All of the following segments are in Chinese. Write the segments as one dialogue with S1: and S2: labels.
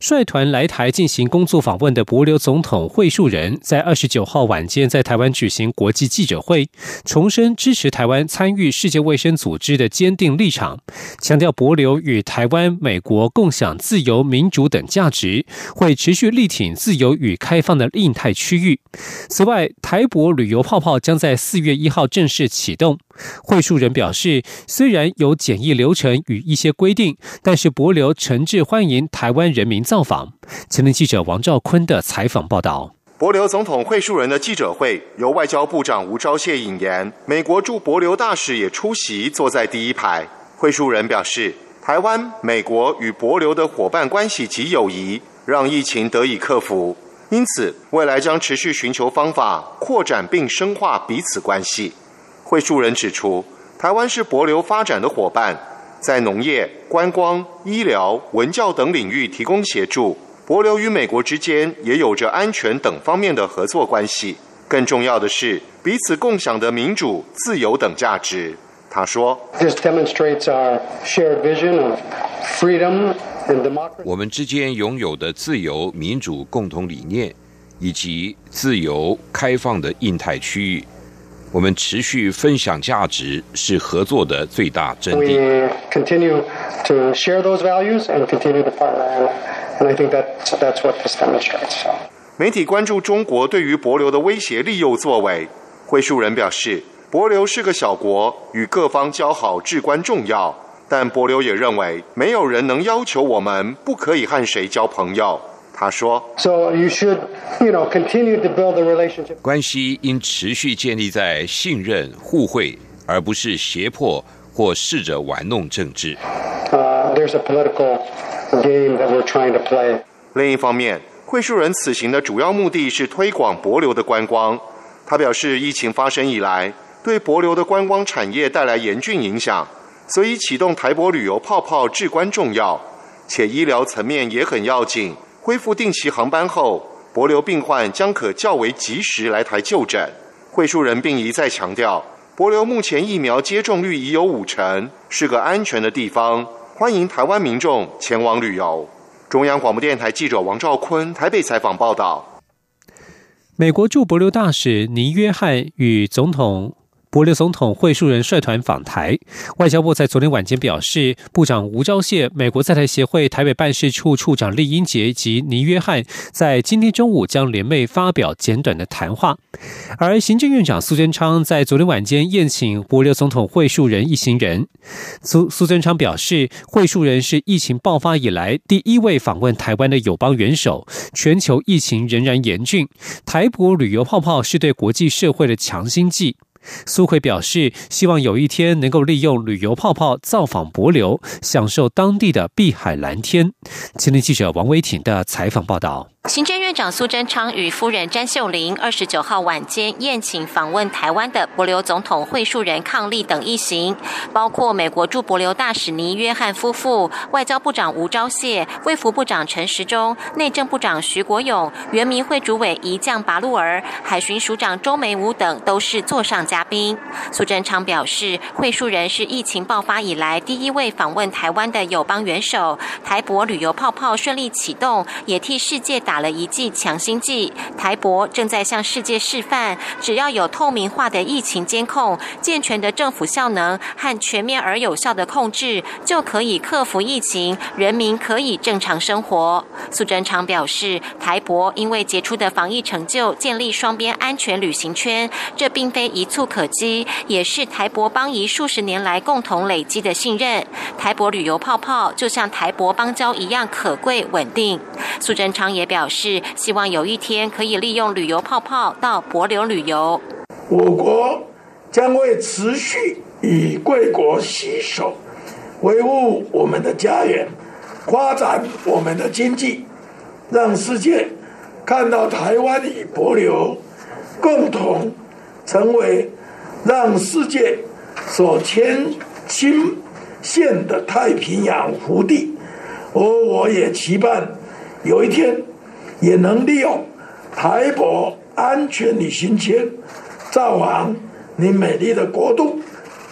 S1: 率团来台进行工作访问的博留总统惠树人，在二十九号晚间在台湾举行国际记者会，重申支持台湾参与世界卫生组织的坚定立场，强调博留与台湾、美国共享自由、民主等价值，会持续力挺自由与开放的印太区域。此外，台博旅游泡泡将在四月一号正式启动。会述人表示，虽然有检疫流程与一些规定，但是博流诚挚欢迎台湾人民造访。前天记者王兆坤的采访报道：
S2: 博流总统会述人的记者会由外交部长吴钊燮引言，美国驻博流大使也出席，坐在第一排。会述人表示，台湾、美国与博流的伙伴关系及友谊，让疫情得以克服，因此未来将持续寻求方法，扩展并深化彼此关系。会述人指出，台湾是博流发展的伙伴，在农业、观光、医疗、文教等领域提供协助。博流与美国之间也有着安全等方面的合作关系。更重要的是，彼此共享的民主、自由等价值。他说：“This demonstrates our shared vision of
S3: freedom and democracy。我们之间拥有的自由、民主共同理念，以及自由开放的印太区域。”我们持续分享价值是合作的最大真谛。We continue to share those values and continue to
S2: partner, and I think that that's what this demonstrates. 媒体关注中国对于博流的威胁利诱作为，会述人表示，博流是个小国，与各方交好至关重要。但博流也认为，没有人能要求我们不可以和谁交朋友。他说：“So you should,
S3: you know, continue to build the relationship. 关系应持续建立在信任、互惠，而不是胁迫或试着玩弄政治。”
S2: There's a political game that we're trying to play. 另一方面，会树人此行的主要目的是推广博流的观光。他表示，疫情发生以来，对博流的观光产业带来严峻影响，所以启动台博旅游泡泡至关重要，且医疗层面也很要紧。恢复定期航班后，博流病患将可较为及时来台就诊。会述人并一再强调，博流目前疫苗接种率已有五成，是个安全的地方，欢迎台湾民众前往旅游。中央广播电台记者王兆坤台北采访报道。
S1: 美国驻博流大使尼约翰与总统。博留总统会述人率团访台，外交部在昨天晚间表示，部长吴钊燮、美国在台协会台北办事处处长厉英杰及倪约翰在今天中午将联袂发表简短的谈话。而行政院长苏贞昌在昨天晚间宴请博留总统会述人一行人。苏苏贞昌表示，会述人是疫情爆发以来第一位访问台湾的友邦元首，全球疫情仍然严峻，台博旅游泡泡是对国际社会的强心剂。苏奎表示，希望有一天能够利用旅游泡泡造访博流，享受当地的碧海蓝天。青年记者王威婷的采访报道。
S4: 行政院长苏贞昌与夫人詹秀玲二十九号晚间宴请访问台湾的博流总统会述人抗力等一行，包括美国驻博流大使尼约翰夫妇、外交部长吴钊燮、卫福部长陈时中、内政部长徐国勇、原民会主委一将拔路儿、海巡署长周梅武等都是座上嘉宾。苏贞昌表示，会树人是疫情爆发以来第一位访问台湾的友邦元首，台博旅游泡泡顺利启动，也替世界。打了一剂强心剂，台博正在向世界示范，只要有透明化的疫情监控、健全的政府效能和全面而有效的控制，就可以克服疫情，人民可以正常生活。苏贞昌表示，台博因为杰出的防疫成就，建立双边安全旅行圈，这并非一蹴不可及，也是台博邦谊数十年来共同累积的信任。台博旅游泡泡就像台博邦交一样可贵稳定。苏贞昌也表。示希望有一天可以利用旅游泡泡到博流旅游。
S5: 我国将会持续与贵国携手，维护我们的家园，发展我们的经济，让世界看到台湾与博流共同成为让世界所牵心羡的太平洋福地，而我也期盼有一天也能利用台博安全旅行签造访你美丽的国度，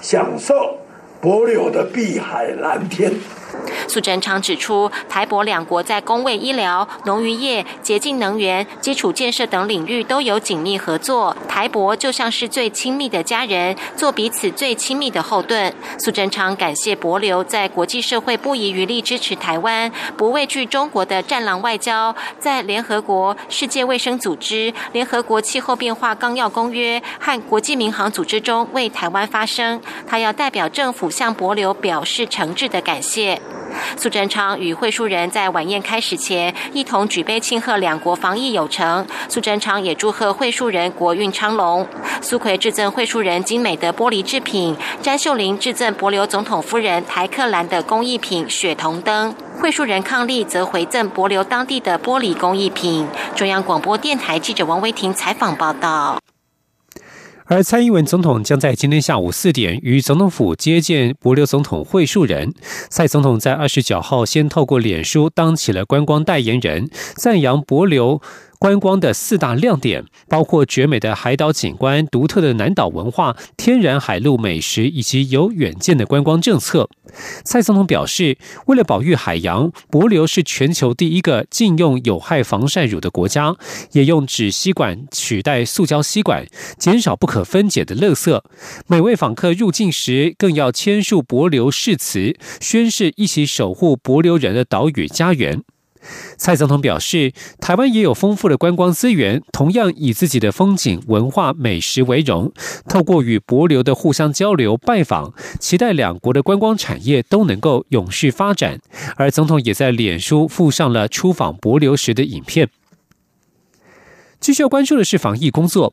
S5: 享受博流的碧海蓝天。
S4: 苏贞昌指出，台博两国在工卫医疗、农渔业、洁净能源、基础建设等领域都有紧密合作。台博就像是最亲密的家人，做彼此最亲密的后盾。苏贞昌感谢博流在国际社会不遗余力支持台湾，不畏惧中国的战狼外交，在联合国、世界卫生组织、联合国气候变化纲要公约和国际民航组织中为台湾发声。他要代表政府向博流表示诚挚的感谢。苏贞昌与会书人在晚宴开始前一同举杯庆贺两国防疫有成。苏贞昌也祝贺会书人国运昌隆。苏奎致赠会书人精美的玻璃制品，詹秀玲致赠博留总统夫人台克兰的工艺品雪铜灯。会书人抗力则回赠博留当地的玻璃工艺品。中央广播电台记者王维婷采访报道。
S1: 而蔡英文总统将在今天下午四点与总统府接见博流总统会述人。蔡总统在二十九号先透过脸书当起了观光代言人，赞扬博流。观光的四大亮点包括绝美的海岛景观、独特的南岛文化、天然海陆美食以及有远见的观光政策。蔡总统表示，为了保育海洋，博流是全球第一个禁用有害防晒乳的国家，也用纸吸管取代塑胶吸管，减少不可分解的垃圾。每位访客入境时，更要签署博流誓词，宣誓一起守护博流人的岛屿家园。蔡总统表示，台湾也有丰富的观光资源，同样以自己的风景、文化、美食为荣。透过与博流的互相交流、拜访，期待两国的观光产业都能够永续发展。而总统也在脸书附上了出访博流时的影片。继续要关注的是防疫工作。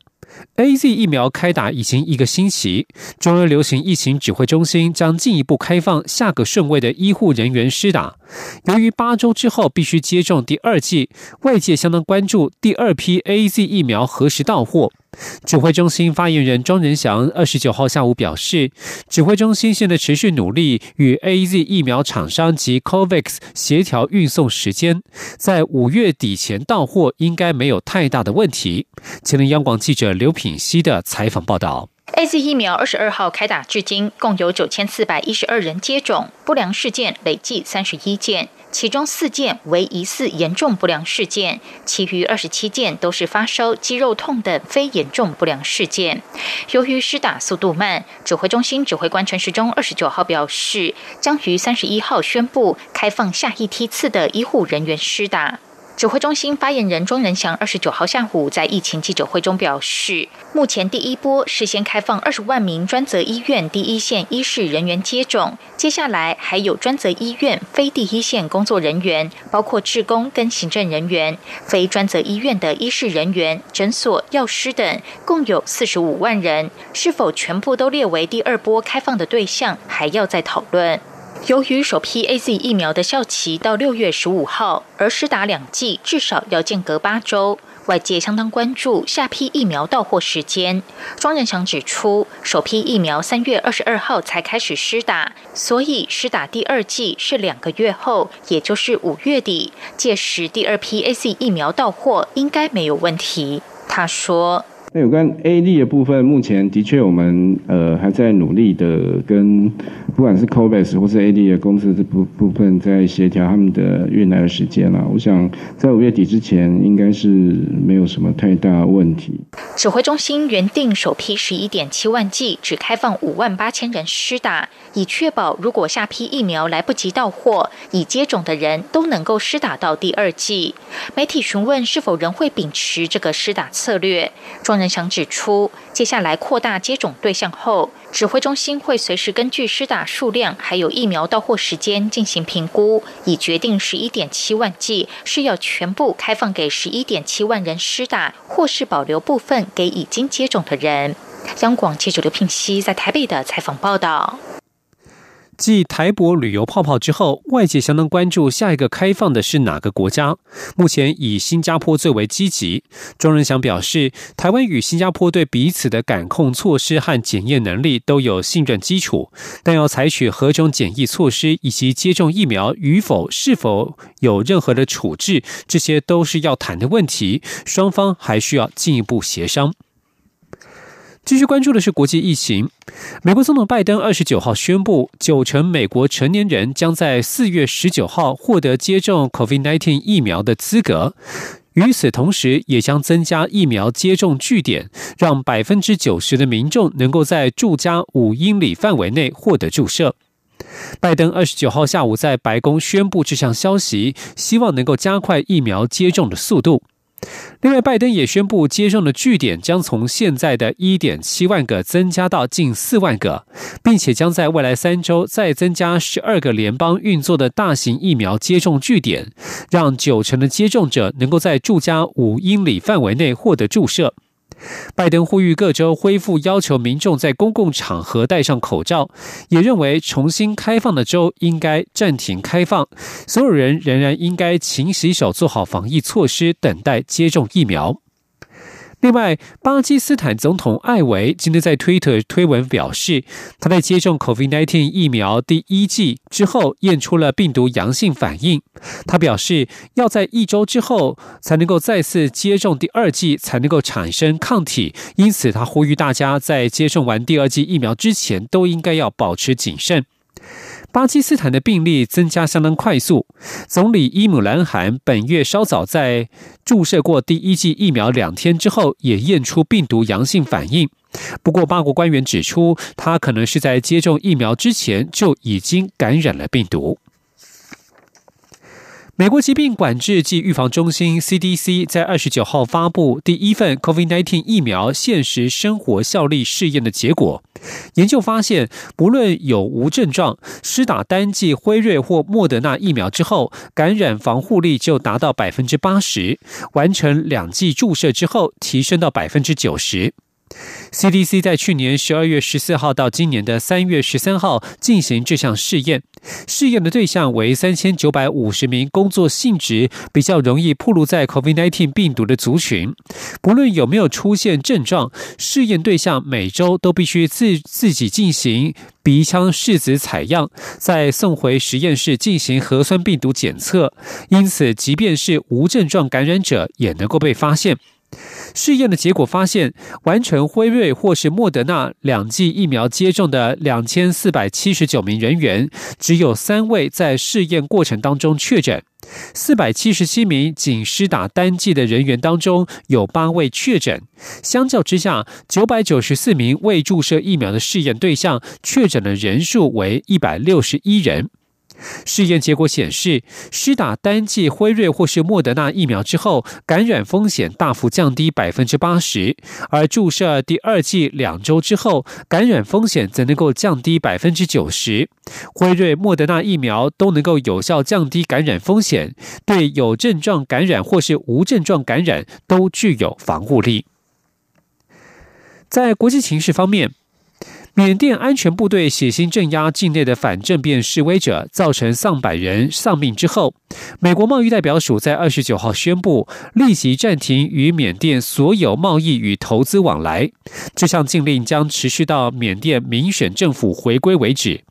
S1: A Z 疫苗开打已经一个星期，中央流行疫情指挥中心将进一步开放下个顺位的医护人员施打。由于八周之后必须接种第二剂，外界相当关注第二批 A Z 疫苗何时到货。指挥中心发言人庄仁祥二十九号下午表示，指挥中心现在持续努力与 A Z 疫苗厂商及 COVAX 协调运送时间，在五月底前到货应该没有太大的问题。前天央广记者刘品希的采访报道。
S6: A Z 疫苗二十二号开打至今，共有九千四百一十二人接种，不良事件累计三十一件。其中四件为疑似严重不良事件，其余二十七件都是发烧、肌肉痛等非严重不良事件。由于施打速度慢，指挥中心指挥官陈时中二十九号表示，将于三十一号宣布开放下一梯次的医护人员施打。指挥中心发言人庄仁祥二十九号下午在疫情记者会中表示，目前第一波事先开放二十万名专责医院第一线医事人员接种，接下来还有专责医院非第一线工作人员，包括职工跟行政人员，非专责医院的医事人员、诊所、药师等，共有四十五万人，是否全部都列为第二波开放的对象，还要再讨论。由于首批 A Z 疫苗的效期到六月十五号，而施打两剂至少要间隔八周，外界相当关注下批疫苗到货时间。庄仁祥指出，首批疫苗三月二十二号才开始施打，所以施打第二剂是两个月后，也就是五月底，届时第二批 A Z 疫苗到货应该没有问题。他说。
S7: 有关 A D 的部分，目前的确我们呃还在努力的跟不管是 COVAX 或是 A D 的公司这部部分在协调他们的运来的时间了。我想在五月底之前应该是没有什么太大问题。
S6: 指挥中心原定首批十一点七万剂只开放五万八千人施打，以确保如果下批疫苗来不及到货，已接种的人都能够施打到第二剂。媒体询问是否仍会秉持这个施打策略，庄人想指出，接下来扩大接种对象后，指挥中心会随时根据施打数量还有疫苗到货时间进行评估，以决定十一点七万剂是要全部开放给十一点七万人施打，或是保留部分给已经接种的人。央广记者刘聘熙在台北的采访报道。
S1: 继台博旅游泡泡之后，外界相当关注下一个开放的是哪个国家。目前以新加坡最为积极。庄仁祥表示，台湾与新加坡对彼此的感控措施和检验能力都有信任基础，但要采取何种检疫措施以及接种疫苗与否、是否有任何的处置，这些都是要谈的问题，双方还需要进一步协商。继续关注的是国际疫情。美国总统拜登二十九号宣布，九成美国成年人将在四月十九号获得接种 COVID-19 疫苗的资格。与此同时，也将增加疫苗接种据点，让百分之九十的民众能够在住家五英里范围内获得注射。拜登二十九号下午在白宫宣布这项消息，希望能够加快疫苗接种的速度。另外，拜登也宣布，接种的据点将从现在的一点七万个增加到近四万个，并且将在未来三周再增加十二个联邦运作的大型疫苗接种据点，让九成的接种者能够在住家五英里范围内获得注射。拜登呼吁各州恢复要求民众在公共场合戴上口罩，也认为重新开放的州应该暂停开放，所有人仍然应该勤洗手，做好防疫措施，等待接种疫苗。另外，巴基斯坦总统艾维今天在推特推文表示，他在接种 COVID-19 疫苗第一剂之后验出了病毒阳性反应。他表示，要在一周之后才能够再次接种第二剂，才能够产生抗体。因此，他呼吁大家在接种完第二剂疫苗之前，都应该要保持谨慎。巴基斯坦的病例增加相当快速。总理伊姆兰汗本月稍早在注射过第一剂疫苗两天之后，也验出病毒阳性反应。不过，八国官员指出，他可能是在接种疫苗之前就已经感染了病毒。美国疾病管制及预防中心 （CDC） 在二十九号发布第一份 COVID-19 疫苗现实生活效力试验的结果。研究发现，不论有无症状，施打单剂辉瑞或莫德纳疫苗之后，感染防护力就达到百分之八十；完成两剂注射之后，提升到百分之九十。CDC 在去年十二月十四号到今年的三月十三号进行这项试验，试验的对象为三千九百五十名工作性质比较容易暴露在 COVID-19 病毒的族群，不论有没有出现症状，试验对象每周都必须自自己进行鼻腔拭子采样，再送回实验室进行核酸病毒检测，因此即便是无症状感染者也能够被发现。试验的结果发现，完成辉瑞或是莫德纳两剂疫苗接种的两千四百七十九名人员，只有三位在试验过程当中确诊；四百七十七名仅施打单剂的人员当中，有八位确诊。相较之下，九百九十四名未注射疫苗的试验对象确诊的人数为一百六十一人。试验结果显示，施打单剂辉瑞或是莫德纳疫苗之后，感染风险大幅降低百分之八十；而注射第二剂两周之后，感染风险则能够降低百分之九十。辉瑞、莫德纳疫苗都能够有效降低感染风险，对有症状感染或是无症状感染都具有防护力。在国际形势方面。缅甸安全部队血腥镇压境内的反政变示威者，造成上百人丧命之后，美国贸易代表署在二十九号宣布，立即暂停与缅甸所有贸易与投资往来。这项禁令将持续到缅甸民选政府回归为止。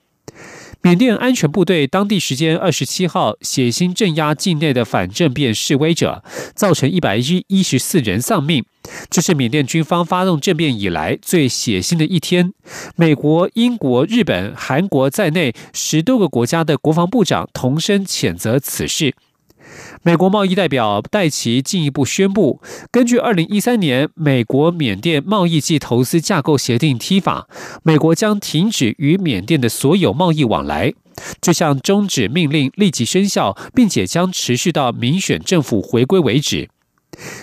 S1: 缅甸安全部队当地时间二十七号血腥镇压境内的反政变示威者，造成一百一一十四人丧命。这是缅甸军方发动政变以来最血腥的一天。美国、英国、日本、韩国在内十多个国家的国防部长同声谴责此事。美国贸易代表戴奇进一步宣布，根据二零一三年美国缅甸贸易暨投资架构协定 （T 法），美国将停止与缅甸的所有贸易往来。这项终止命令立即生效，并且将持续到民选政府回归为止。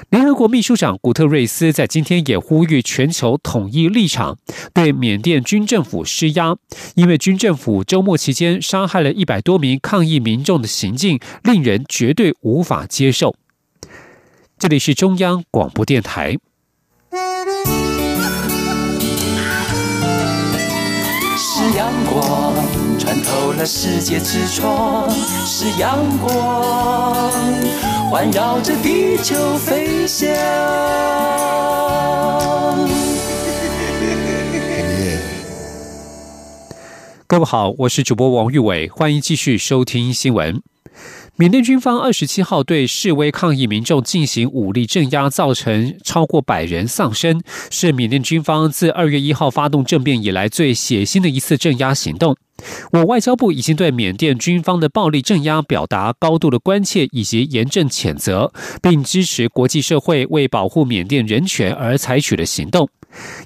S1: 联合国秘书长古特瑞斯在今天也呼吁全球统一立场，对缅甸军政府施压，因为军政府周末期间杀害了一百多名抗议民众的行径，令人绝对无法接受。这里是中央广播电台。是阳光穿透。
S8: 了世界之窗是阳光，环绕着地球飞翔。
S1: 各位好，我是主播王玉伟，欢迎继续收听新闻。缅甸军方二十七号对示威抗议民众进行武力镇压，造成超过百人丧生，是缅甸军方自二月一号发动政变以来最血腥的一次镇压行动。我外交部已经对缅甸军方的暴力镇压表达高度的关切以及严正谴责，并支持国际社会为保护缅甸人权而采取的行动。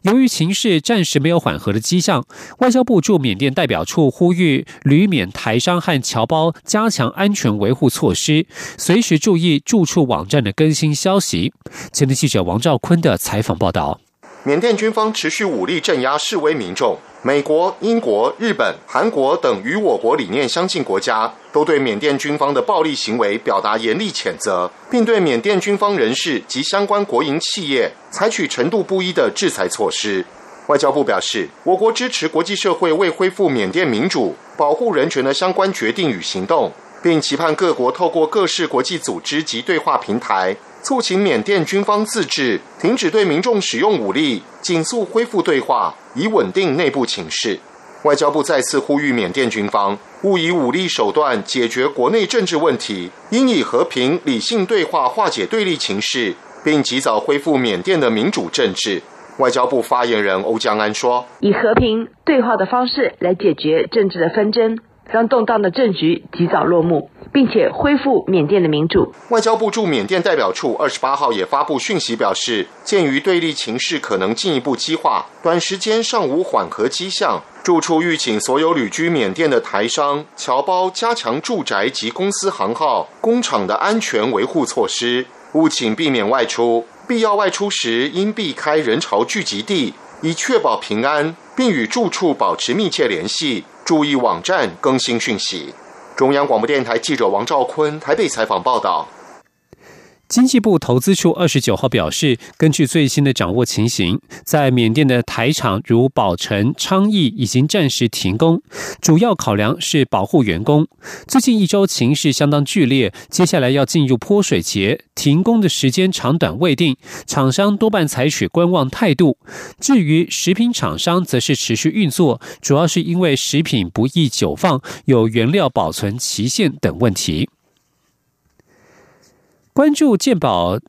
S1: 由于情势暂时没有缓和的迹象，外交部驻缅甸代表处呼吁旅缅台商和侨胞加强安全维护措施，随时注意住处网站的更新消息。前天记者王兆坤的采访报道。
S2: 缅甸军方持续武力镇压示威民众。美国、英国、日本、韩国等与我国理念相近国家，都对缅甸军方的暴力行为表达严厉谴责，并对缅甸军方人士及相关国营企业采取程度不一的制裁措施。外交部表示，我国支持国际社会为恢复缅甸民主、保护人权的相关决定与行动，并期盼各国透过各式国际组织及对话平台。促请缅甸军方自治，停止对民众使用武力，紧速恢复对话，以稳定内部情势。外交部再次呼吁缅甸军方勿以武力手段解决国内政治问题，应以和平理性对话化解对立情势，并及早恢复缅甸的民主政治。外交部发言人欧江安说：“
S9: 以和平对话的方式来解决政治的纷争，让动荡的政局及早落幕。”并且恢复缅甸的民主。
S2: 外交部驻缅甸代表处二十八号也发布讯息表示，鉴于对立情势可能进一步激化，短时间尚无缓和迹象，住处预请所有旅居缅甸的台商侨胞加强住宅及公司行号、工厂的安全维护措施，务请避免外出，必要外出时应避开人潮聚集地，以确保平安，并与住处保持密切联系，注意网站更新讯息。中央广播电台记者王兆坤台北采访报道。
S1: 经济部投资处二十九号表示，根据最新的掌握情形，在缅甸的台厂如宝城、昌邑已经暂时停工，主要考量是保护员工。最近一周情势相当剧烈，接下来要进入泼水节，停工的时间长短未定，厂商多半采取观望态度。至于食品厂商，则是持续运作，主要是因为食品不易久放，有原料保存期限等问题。关注健保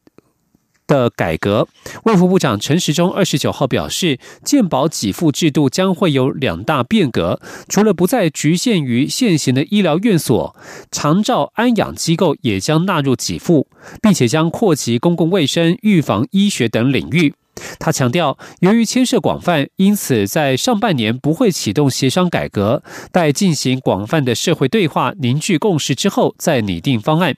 S1: 的改革，卫福部长陈时中二十九号表示，健保给付制度将会有两大变革，除了不再局限于现行的医疗院所，长照安养机构也将纳入给付，并且将扩及公共卫生、预防医学等领域。他强调，由于牵涉广泛，因此在上半年不会启动协商改革，待进行广泛的社会对话、凝聚共识之后，再拟定方案。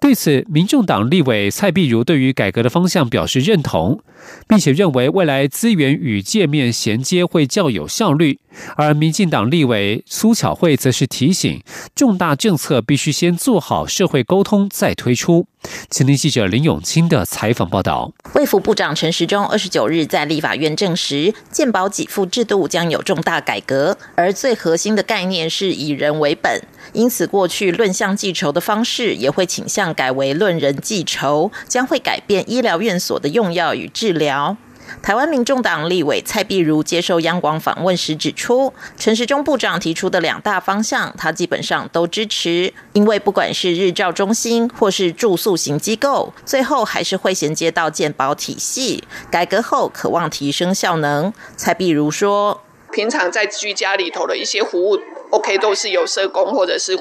S1: 对此，民众党立委蔡碧如对于改革的方向表示认同，并且认为未来资源与界面衔接会较有效率。而民进党立委苏巧慧则是提醒，重大政策必须先做好社会沟通再推出。前天记者林永清的采访报道。
S10: 卫福部长陈时中二十九日在立法院证实，健保给付制度将有重大改革，而最核心的概念是以人为本，因此过去论项计酬的方式也会倾向改为论人计酬，将会改变医疗院所的用药与治疗。台湾民众党立委蔡碧如接受央广访问时指出，陈时中部长提出的两大方向，他基本上都支持，因为不管是日照中心或是住宿型机构，最后还是会衔接到健保体系。改革后，渴望提升效能。蔡碧如说，
S11: 平常在居家里头的一些服务。OK，都是由社工或者是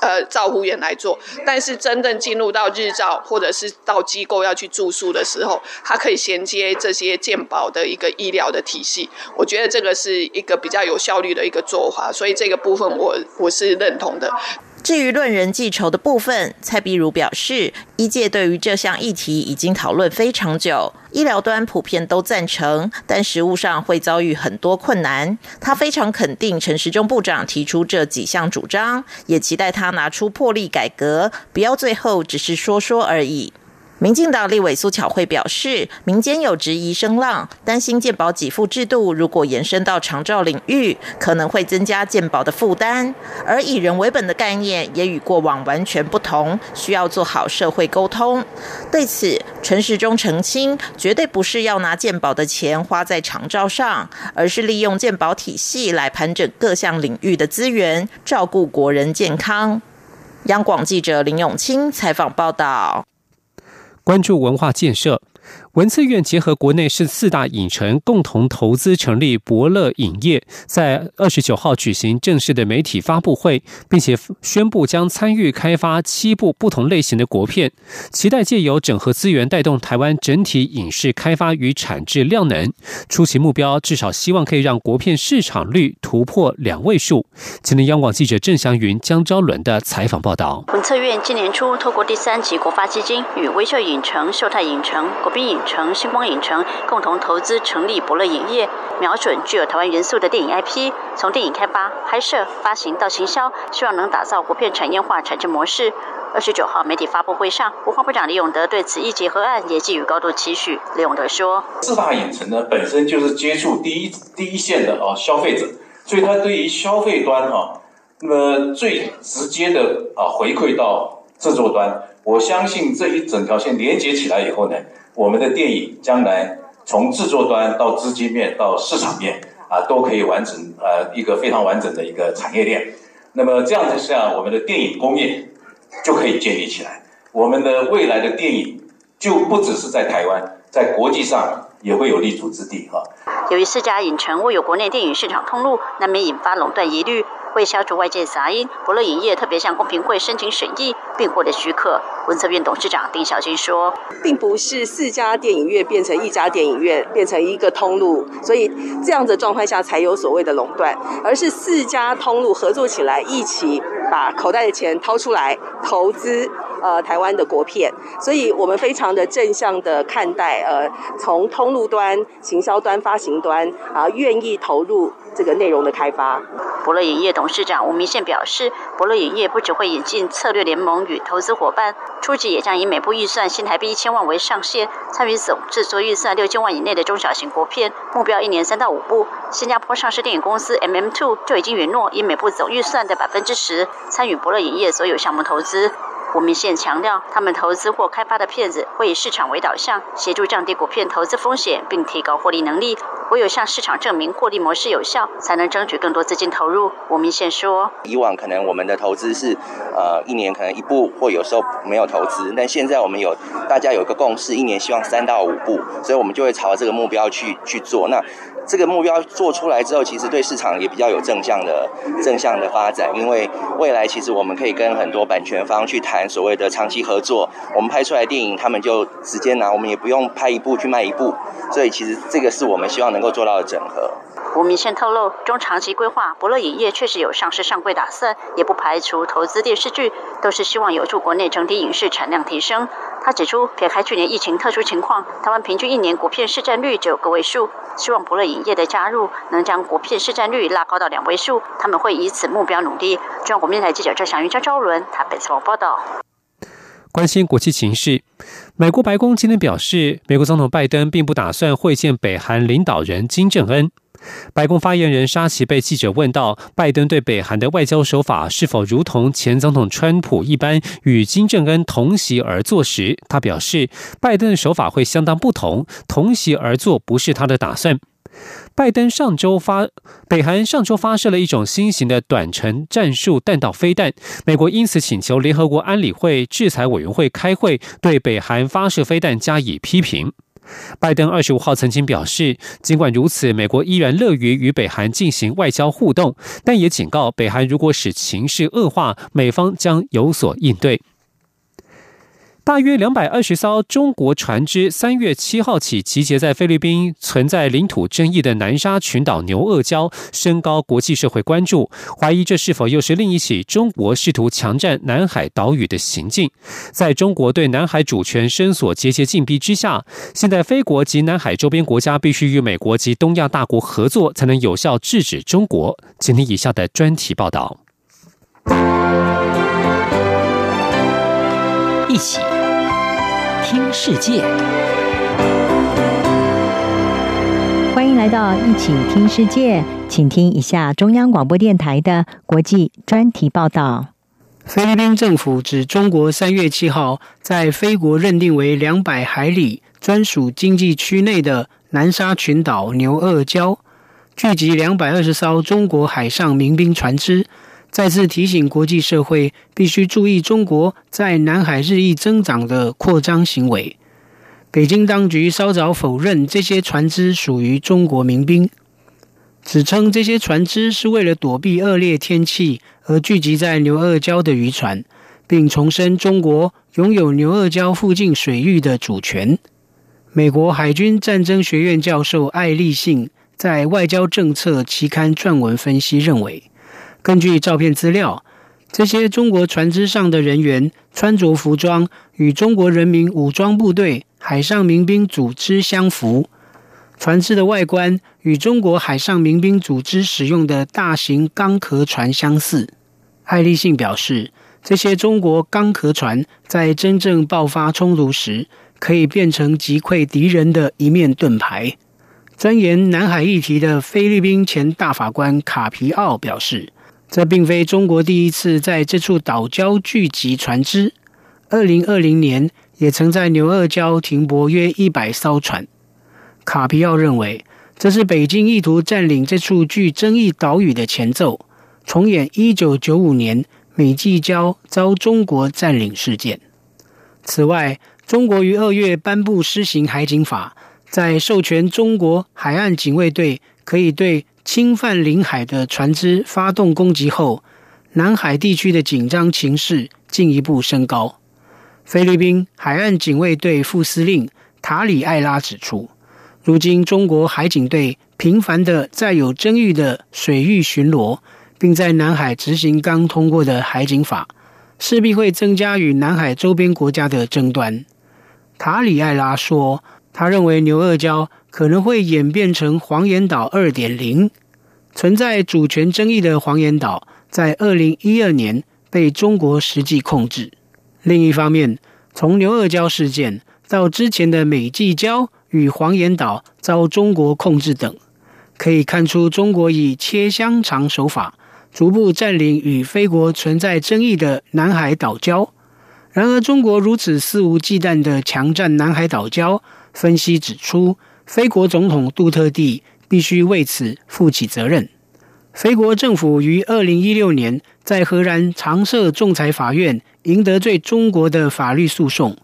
S11: 呃照护员来做，但是真正进入到日照或者是到机构要去住宿的时候，它可以衔接这些健保的一个医疗的体系，我觉得这个是一个比较有效率的一个做法，所以这个部分我我是认同的。
S10: 至于论人计酬的部分，蔡碧如表示，医界对于这项议题已经讨论非常久，医疗端普遍都赞成，但实务上会遭遇很多困难。他非常肯定陈时中部长提出这几项主张，也期待他拿出魄力改革，不要最后只是说说而已。民进党立委苏巧慧表示，民间有质疑声浪，担心健保给付制度如果延伸到长照领域，可能会增加健保的负担。而以人为本的概念也与过往完全不同，需要做好社会沟通。对此，陈时中澄清，绝对不是要拿健保的钱花在长照上，而是利用健保体系来盘整各项领域的资源，照顾国人健康。央广记者林永清采访报道。
S1: 关注文化建设。文策院结合国内是四大影城共同投资成立博乐影业，在二十九号举行正式的媒体发布会，并且宣布将参与开发七部不同类型的国片，期待借由整合资源，带动台湾整体影视开发与产质量能。初期目标至少希望可以让国片市场率突破两位数。今天央广记者郑祥云、江昭伦的采访报道。
S12: 文策院今年初透过第三级国发基金与微秀影城、秀泰影城、国宾影。城星光影城共同投资成立博乐影业，瞄准具有台湾元素的电影 IP，从电影开发、拍摄、发行到行销，希望能打造国片产业化产制模式。二十九号媒体发布会上，文化部长李永德对此一结合案也寄予高度期许。李永德说：“
S13: 四大影城呢，本身就是接触第一第一线的啊消费者，所以它对于消费端哈，那么最直接的啊回馈到制作端，我相信这一整条线连接起来以后呢。”我们的电影将来从制作端到资金面到市场面啊，都可以完成呃一个非常完整的一个产业链。那么这样子下，我们的电影工业就可以建立起来。我们的未来的电影就不只是在台湾，在国际上也会有立足之地哈。
S12: 由于四家影城未有国内电影市场通路，难免引发垄断疑虑。为消除外界杂音，博乐影业特别向公平会申请审议，并获得许可。文策院董事长丁小军说：“
S14: 并不是四家电影院变成一家电影院，变成一个通路，所以这样的状态下才有所谓的垄断，而是四家通路合作起来，一起把口袋的钱掏出来投资呃台湾的国片。所以我们非常的正向的看待，呃，从通路端、行销端、发行端啊，愿意投入。”这个内容的开发，
S12: 博乐影业董事长吴明宪表示，博乐影业不只会引进策略联盟与投资伙伴，初级也将以每部预算新台币一千万为上限，参与总制作预算六千万以内的中小型国片，目标一年三到五部。新加坡上市电影公司 MM Two 就已经允诺以每部总预算的百分之十参与博乐影业所有项目投资。吴明宪强调，他们投资或开发的片子会以市场为导向，协助降低股票投资风险，并提高获利能力。唯有向市场证明获利模式有效，才能争取更多资金投入。吴明宪说：“
S15: 以往可能我们的投资是，呃，一年可能一部，或有时候没有投资。但现在我们有大家有一个共识，一年希望三到五部，所以我们就会朝这个目标去去做。那。”这个目标做出来之后，其实对市场也比较有正向的正向的发展，因为未来其实我们可以跟很多版权方去谈所谓的长期合作，我们拍出来电影，他们就直接拿，我们也不用拍一部去卖一部，所以其实这个是我们希望能够做到整合。
S12: 吴明宪透露，中长期规划，博乐影业确实有上市上柜打算，也不排除投资电视剧，都是希望有助国内整体影视产量提升。他指出，撇开去年疫情特殊情况，台湾平均一年国片市占率只有个位数，希望博乐影业的加入能将国片市占率拉高到两位数，他们会以此目标努力。中央国民台记者郑祥云、张昭伦台北采访报道。
S1: 关心国际情势，美国白宫今天表示，美国总统拜登并不打算会见北韩领导人金正恩。白宫发言人沙奇被记者问到，拜登对北韩的外交手法是否如同前总统川普一般与金正恩同席而坐时，他表示，拜登的手法会相当不同，同席而坐不是他的打算。拜登上周发，北韩上周发射了一种新型的短程战术弹道飞弹，美国因此请求联合国安理会制裁委员会开会，对北韩发射飞弹加以批评。拜登二十五号曾经表示，尽管如此，美国依然乐于与北韩进行外交互动，但也警告北韩如果使情势恶化，美方将有所应对。大约两百二十艘中国船只三月七号起集结在菲律宾存在领土争议的南沙群岛牛轭礁，升高国际社会关注，怀疑这是否又是另一起中国试图强占南海岛屿的行径。在中国对南海主权伸索节节禁逼之下，现在非国及南海周边国家必须与美国及东亚大国合作，才能有效制止中国。请听以下的专题报道。一起。
S16: 听世界，
S17: 欢迎来到一起听世界，请听一下中央广播电台的国际专题报道。
S18: 菲律宾政府指，中国三月七号在菲国认定为两百海里专属经济区内的南沙群岛牛轭礁，聚集两百二十艘中国海上民兵船只，再次提醒国际社会必须注意中国在南海日益增长的扩张行为。北京当局稍早否认这些船只属于中国民兵。指称这些船只是为了躲避恶劣天气而聚集在牛二礁的渔船，并重申中国拥有牛二礁附近水域的主权。美国海军战争学院教授艾立信在《外交政策》期刊撰文分析认为，根据照片资料，这些中国船只上的人员穿着服装与中国人民武装部队海上民兵组织相符。船只的外观与中国海上民兵组织使用的大型钢壳船相似。艾立信表示，这些中国钢壳船在真正爆发冲突时，可以变成击溃敌人的一面盾牌。钻研南海议题的菲律宾前大法官卡皮奥表示，这并非中国第一次在这处岛礁聚集船只。二零二零年也曾在牛二礁停泊约一百艘船。卡皮奥认为，这是北京意图占领这处具争议岛屿的前奏，重演一九九五年美济礁遭中国占领事件。此外，中国于二月颁布施行海警法，在授权中国海岸警卫队可以对侵犯领海的船只发动攻击后，南海地区的紧张情势进一步升高。菲律宾海岸警卫队副司令塔里艾拉指出。如今，中国海警队频繁的在有争议的水域巡逻，并在南海执行刚通过的海警法，势必会增加与南海周边国家的争端。塔里艾拉说，他认为牛轭礁可能会演变成黄岩岛二点零。存在主权争议的黄岩岛，在二零一二年被中国实际控制。另一方面，从牛二礁事件到之前的美济礁。与黄岩岛遭中国控制等，可以看出中国以切香肠手法逐步占领与非国存在争议的南海岛礁。然而，中国如此肆无忌惮的强占南海岛礁，分析指出，菲国总统杜特地必须为此负起责任。菲国政府于二零一六年在荷兰常设仲裁法院赢得罪中国的法律诉讼，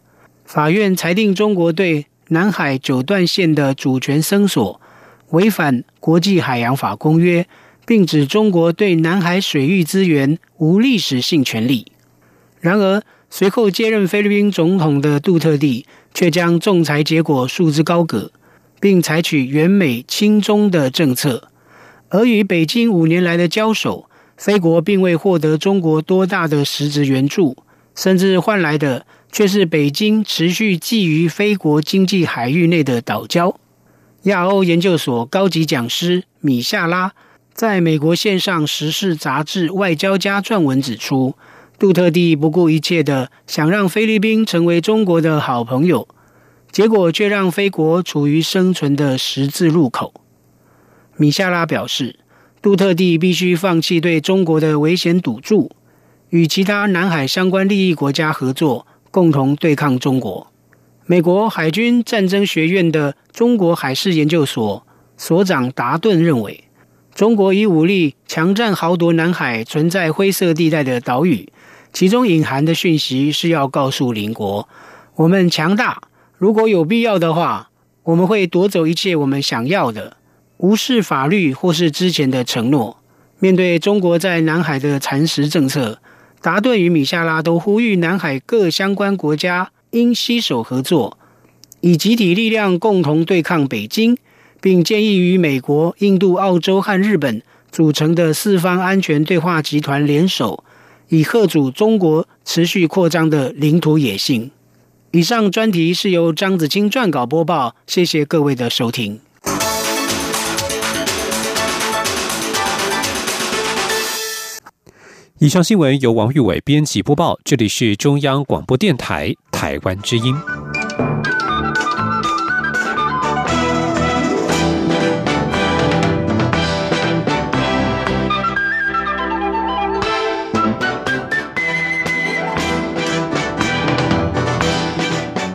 S18: 法院裁定中国对。南海九段线的主权声索违反国际海洋法公约，并指中国对南海水域资源无历史性权利。然而，随后接任菲律宾总统的杜特地却将仲裁结果束之高阁，并采取远美亲中的政策。而与北京五年来的交手，菲国并未获得中国多大的实质援助，甚至换来的。却是北京持续觊觎菲国经济海域内的岛礁。亚欧研究所高级讲师米夏拉在美国线上时事杂志《外交家》撰文指出，杜特地不顾一切的想让菲律宾成为中国的好朋友，结果却让菲国处于生存的十字路口。米夏拉表示，杜特地必须放弃对中国的危险赌注，与其他南海相关利益国家合作。共同对抗中国。美国海军战争学院的中国海事研究所所长达顿认为，中国以武力强占豪夺南海存在灰色地带的岛屿，其中隐含的讯息是要告诉邻国：我们强大，如果有必要的话，我们会夺走一切我们想要的，无视法律或是之前的承诺。面对中国在南海的蚕食政策。达顿与米夏拉都呼吁南海各相关国家应携手合作，以集体力量共同对抗北京，并建议与美国、印度、澳洲和日本组成的四方安全对话集团联手，以遏阻中国持续扩张的领土野心。以上专题是由张子清撰稿播报，谢谢各位的收听。
S1: 以上新闻由王玉伟编辑播报，这里是中央广播电台台湾之音。